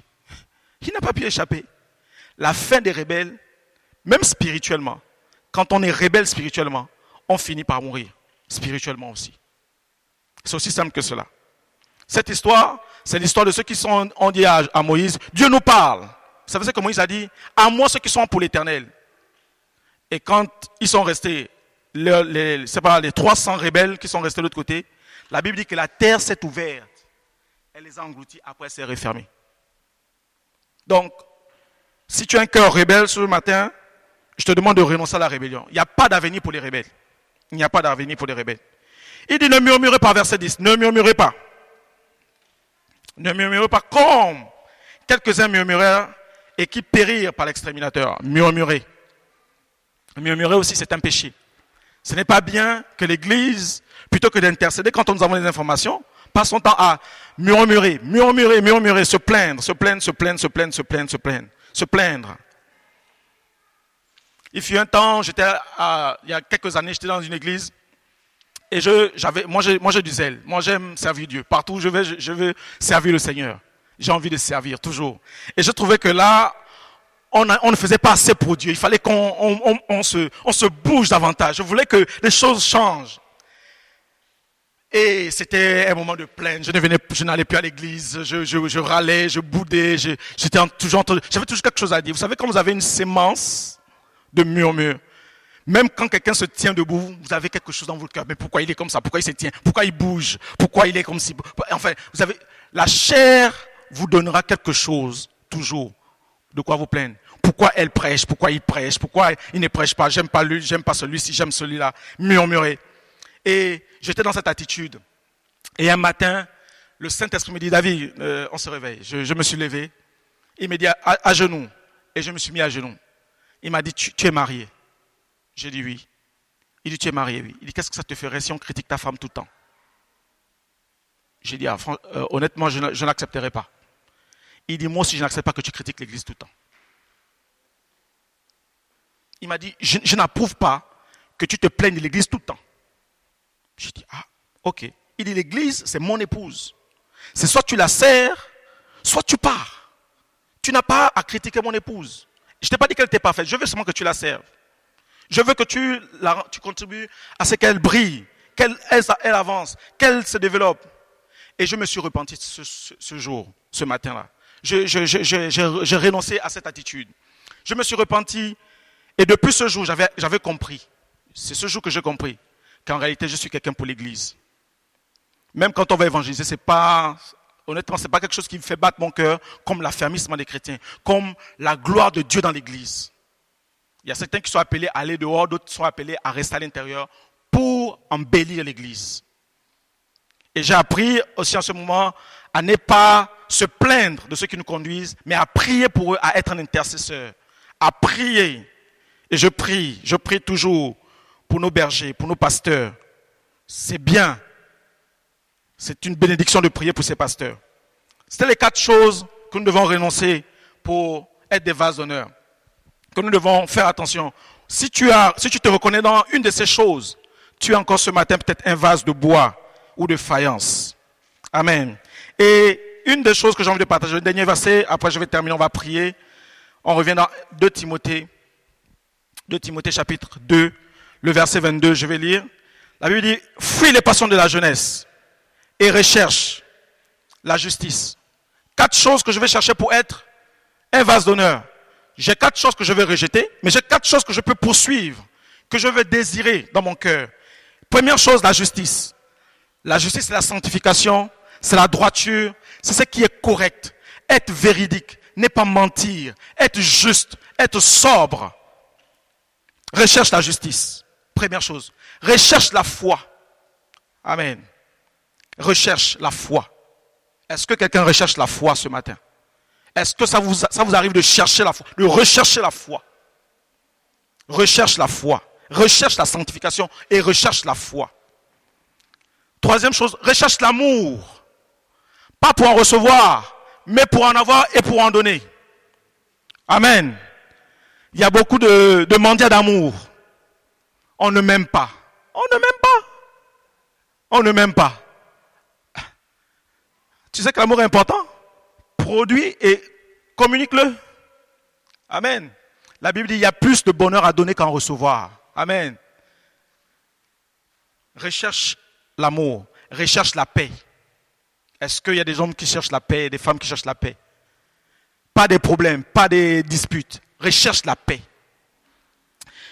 Il n'a pas pu échapper. La fin des rebelles, même spirituellement, quand on est rebelle spirituellement, on finit par mourir, spirituellement aussi. C'est aussi simple que cela. Cette histoire, c'est l'histoire de ceux qui sont, on dit à, Moïse, Dieu nous parle. Vous savez ce que Moïse a dit À moi ceux qui sont pour l'éternel. Et quand ils sont restés, c'est pas les 300 rebelles qui sont restés de l'autre côté, la Bible dit que la terre s'est ouverte. Elle les a engloutis, après s'est refermée. Donc, si tu as un cœur rebelle ce matin, je te demande de renoncer à la rébellion. Il n'y a pas d'avenir pour les rebelles. Il n'y a pas d'avenir pour les rebelles. Il dit ne murmurez pas, verset 10. Ne murmurez pas. Ne murmurez pas comme quelques-uns murmurèrent et qui périrent par l'exterminateur. Murmurez. Murmurer aussi, c'est un péché. Ce n'est pas bien que l'Église, plutôt que d'intercéder quand nous avons des informations, passe son temps à murmurer, murmurer, murmurer, se plaindre, se plaindre, se plaindre, se plaindre, se plaindre, se plaindre, se plaindre. Il fut un temps, j'étais, il y a quelques années, j'étais dans une église et je, j'avais, moi, j'ai, moi, du zèle. Moi, j'aime servir Dieu. Partout où je vais, je, veux servir le Seigneur. J'ai envie de servir toujours. Et je trouvais que là, on, ne faisait pas assez pour Dieu. Il fallait qu'on se, on se bouge davantage. Je voulais que les choses changent. Et c'était un moment de plainte. Je ne venais, je n'allais plus à l'église. Je, je, je, râlais, je boudais. J'étais toujours, j'avais toujours quelque chose à dire. Vous savez, quand vous avez une sémence de même quand quelqu'un se tient debout, vous avez quelque chose dans votre cœur. Mais pourquoi il est comme ça? Pourquoi il se tient? Pourquoi il bouge? Pourquoi il est comme si? Enfin, vous avez la chair vous donnera quelque chose toujours de quoi vous plaindre. Pourquoi elle prêche? Pourquoi il prêche? Pourquoi il ne prêche pas? J'aime pas lui, j'aime pas celui-ci, j'aime celui-là. Murmurer. Et j'étais dans cette attitude. Et un matin, le Saint-Esprit me dit, David, euh, on se réveille. Je, me suis levé. Il m'a dit, à, genoux. Et je me suis mis à genoux. Il m'a dit, tu, es marié. J'ai dit oui. Il dit, tu es marié, oui. Il dit, qu'est-ce que ça te ferait si on critique ta femme tout le temps? J'ai dit, ah, euh, honnêtement, je, n'accepterai pas. Il dit, moi aussi, je n'accepte pas que tu critiques l'Église tout le temps. Il m'a dit, je, n'approuve pas que tu te plaignes de l'Église tout le temps. J'ai dit, ah, ok. Il dit, l'Église, c'est mon épouse. C'est soit tu la sers, soit tu pars. Tu n'as pas à critiquer mon épouse. Je ne t'ai pas dit qu'elle n'était pas faite. Je veux seulement que tu la serves. Je veux que tu, contribues à ce qu'elle brille, qu'elle elle, avance, qu'elle se développe. Et je me suis repenti ce jour, ce matin-là j'ai renoncé à cette attitude. Je me suis repenti et depuis ce jour, j'avais compris. C'est ce jour que j'ai compris qu'en réalité, je suis quelqu'un pour l'Église. Même quand on va évangéliser, c'est pas, honnêtement, c'est pas quelque chose qui me fait battre mon cœur comme l'affermissement des chrétiens, comme la gloire de Dieu dans l'Église. Il y a certains qui sont appelés à aller dehors, d'autres sont appelés à rester à l'intérieur pour embellir l'Église. Et j'ai appris aussi en ce moment à ne pas se plaindre de ceux qui nous conduisent, mais à prier pour eux, à être un intercesseur, à prier. Et je prie, je prie toujours pour nos bergers, pour nos pasteurs. C'est bien. C'est une bénédiction de prier pour ces pasteurs. C'était les quatre choses que nous devons renoncer pour être des vases d'honneur. Que nous devons faire attention. Si tu, as, si tu te reconnais dans une de ces choses, tu es encore ce matin peut-être un vase de bois ou de faïence. Amen. Et une des choses que j'ai envie de partager, le dernier verset, après je vais terminer, on va prier. On revient dans 2 Timothée, 2 Timothée chapitre 2, le verset 22, je vais lire. La Bible dit, fuis les passions de la jeunesse et recherche la justice. Quatre choses que je vais chercher pour être un vase d'honneur. J'ai quatre choses que je vais rejeter, mais j'ai quatre choses que je peux poursuivre, que je veux désirer dans mon cœur. Première chose, la justice. La justice, c'est la sanctification, c'est la droiture, c'est ce qui est correct. Être véridique, n'est pas mentir, être juste, être sobre. Recherche la justice. Première chose. Recherche la foi. Amen. Recherche la foi. Est-ce que quelqu'un recherche la foi ce matin? Est-ce que ça vous, arrive de chercher la foi, de rechercher la foi? Recherche la foi. Recherche la sanctification et recherche la foi. Troisième chose, recherche l'amour. Pas pour en recevoir, mais pour en avoir et pour en donner. Amen. Il y a beaucoup de, de mendiants d'amour. On ne m'aime pas. On ne m'aime pas. On ne m'aime pas. Tu sais que l'amour est important? Produis et communique-le. Amen. La Bible dit il y a plus de bonheur à donner qu'à en recevoir. Amen. Recherche l'amour, recherche la paix. Est-ce qu'il y a des hommes qui cherchent la paix des femmes qui cherchent la paix? Pas des problèmes, pas des disputes. Recherche la paix.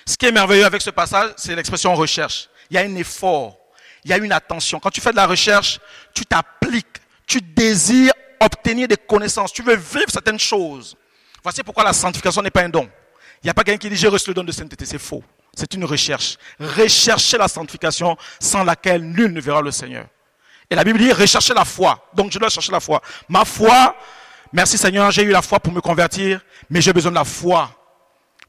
Ce qui est merveilleux avec ce passage, c'est l'expression recherche. Il y a un effort, il y a une attention. Quand tu fais de la recherche, tu t'appliques, tu désires obtenir des connaissances, tu veux vivre certaines choses. Voici pourquoi la sanctification n'est pas un don. Il n'y a pas quelqu'un qui dit j'ai reçu le don de sainteté, c'est faux. C'est une recherche. Rechercher la sanctification sans laquelle nul ne verra le Seigneur. Et la Bible dit rechercher la foi. Donc je dois chercher la foi. Ma foi, merci Seigneur, j'ai eu la foi pour me convertir, mais j'ai besoin de la foi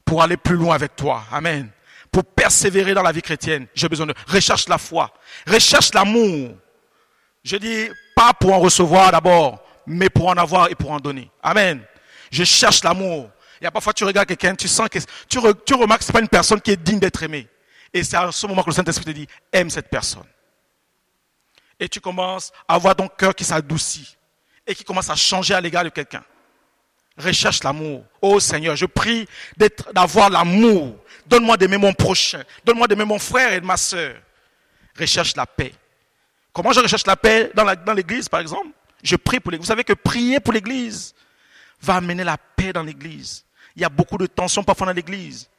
pour aller plus loin avec toi. Amen. Pour persévérer dans la vie chrétienne, j'ai besoin de recherche la foi. Recherche l'amour. Je dis pas pour en recevoir d'abord, mais pour en avoir et pour en donner. Amen. Je cherche l'amour. Il y a parfois tu regardes quelqu'un, tu sens que tu, remarques que ce n'est pas une personne qui est digne d'être aimée. Et c'est à ce moment que le Saint-Esprit te dit, aime cette personne. Et tu commences à avoir ton cœur qui s'adoucit et qui commence à changer à l'égard de quelqu'un. Recherche l'amour. Oh Seigneur, je prie d'avoir l'amour. Donne-moi d'aimer mon prochain. Donne-moi d'aimer mon frère et ma soeur. Recherche la paix. Comment je recherche la paix dans l'église, par exemple? Je prie pour l'église. Vous savez que prier pour l'église va amener la paix dans l'église. Il y a beaucoup de tensions parfois dans l'église.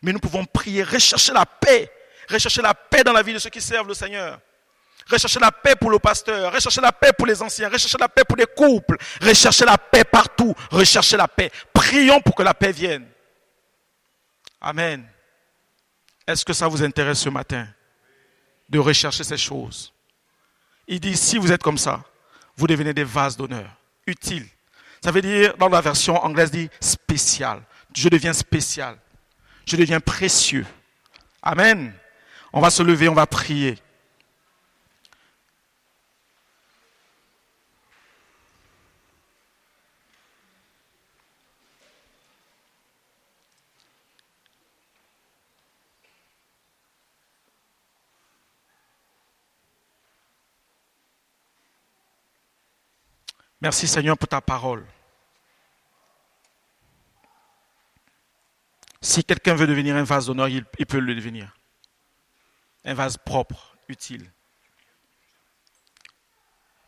Mais nous pouvons prier, rechercher la paix. Rechercher la paix dans la vie de ceux qui servent le Seigneur. Rechercher la paix pour le pasteur, rechercher la paix pour les anciens, rechercher la paix pour les couples, rechercher la paix partout, rechercher la paix. Prions pour que la paix vienne. Amen. Est-ce que ça vous intéresse ce matin de rechercher ces choses? Il dit, si vous êtes comme ça, vous devenez des vases d'honneur, utiles. Ça veut dire, dans la version anglaise, dit spécial. Je deviens spécial. Je deviens précieux. Amen. On va se lever, on va prier. Merci Seigneur pour ta parole. Si quelqu'un veut devenir un vase d'honneur, il, peut le devenir. Un vase propre, utile.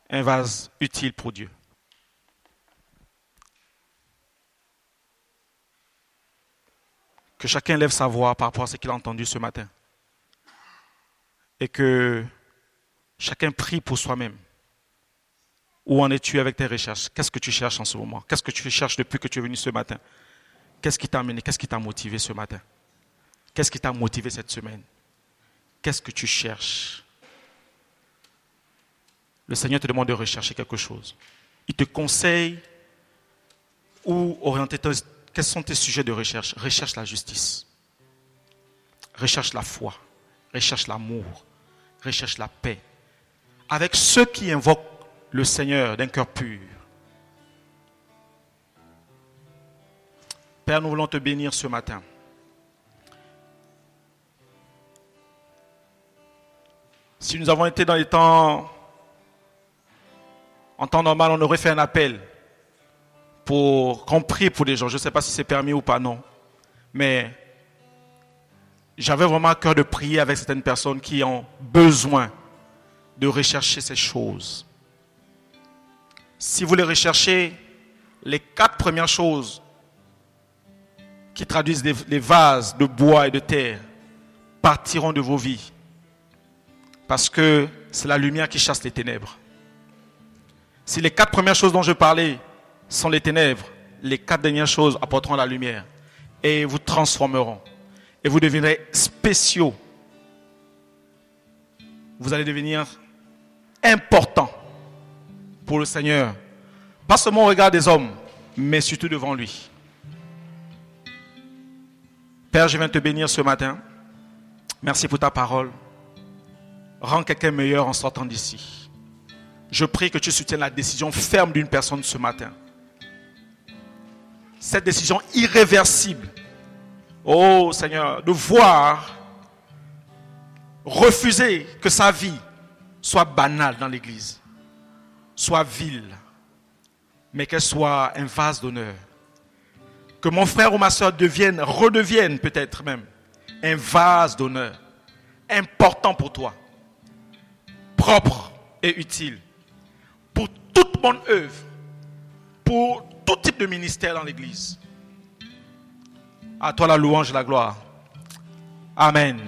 Un vase utile pour Dieu. Que chacun lève sa voix par rapport à ce qu'il a entendu ce matin. Et que chacun prie pour soi-même. Où en es-tu avec tes recherches? Qu'est-ce que tu cherches en ce moment? Qu'est-ce que tu cherches depuis que tu es venu ce matin? Qu'est-ce qui t'a amené? Qu'est-ce qui t'a motivé ce matin? Qu'est-ce qui t'a motivé cette semaine? Qu'est-ce que tu cherches? Le Seigneur te demande de rechercher quelque chose. Il te conseille ou orienter quels sont tes sujets de recherche? Recherche la justice. Recherche la foi. recherche l'amour, recherche la paix. Avec ceux qui invoquent le Seigneur d'un cœur pur. Père, nous voulons te bénir ce matin. Si nous avons été dans les temps, en temps normal, on aurait fait un appel pour qu'on prie pour les gens. Je ne sais pas si c'est permis ou pas, non. Mais j'avais vraiment à cœur de prier avec certaines personnes qui ont besoin de rechercher ces choses. Si vous les recherchez, les quatre premières choses qui traduisent les vases de bois et de terre partiront de vos vies. Parce que c'est la lumière qui chasse les ténèbres. Si les quatre premières choses dont je parlais sont les ténèbres, les quatre dernières choses apporteront la lumière et vous transformeront. Et vous deviendrez spéciaux. Vous allez devenir important pour le Seigneur. Pas seulement au regard des hommes, mais surtout devant lui. Père, je viens te bénir ce matin. Merci pour ta parole. Rends quelqu'un meilleur en sortant d'ici. Je prie que tu soutiennes la décision ferme d'une personne ce matin. Cette décision irréversible. Oh Seigneur, de voir refuser que sa vie soit banale dans l'Église, soit vile, mais qu'elle soit un vase d'honneur que mon frère ou ma soeur devienne, redevienne peut-être même un vase d'honneur important pour toi, propre et utile pour toute mon œuvre, pour tout type de ministère dans l'Église. À toi la louange et la gloire. Amen.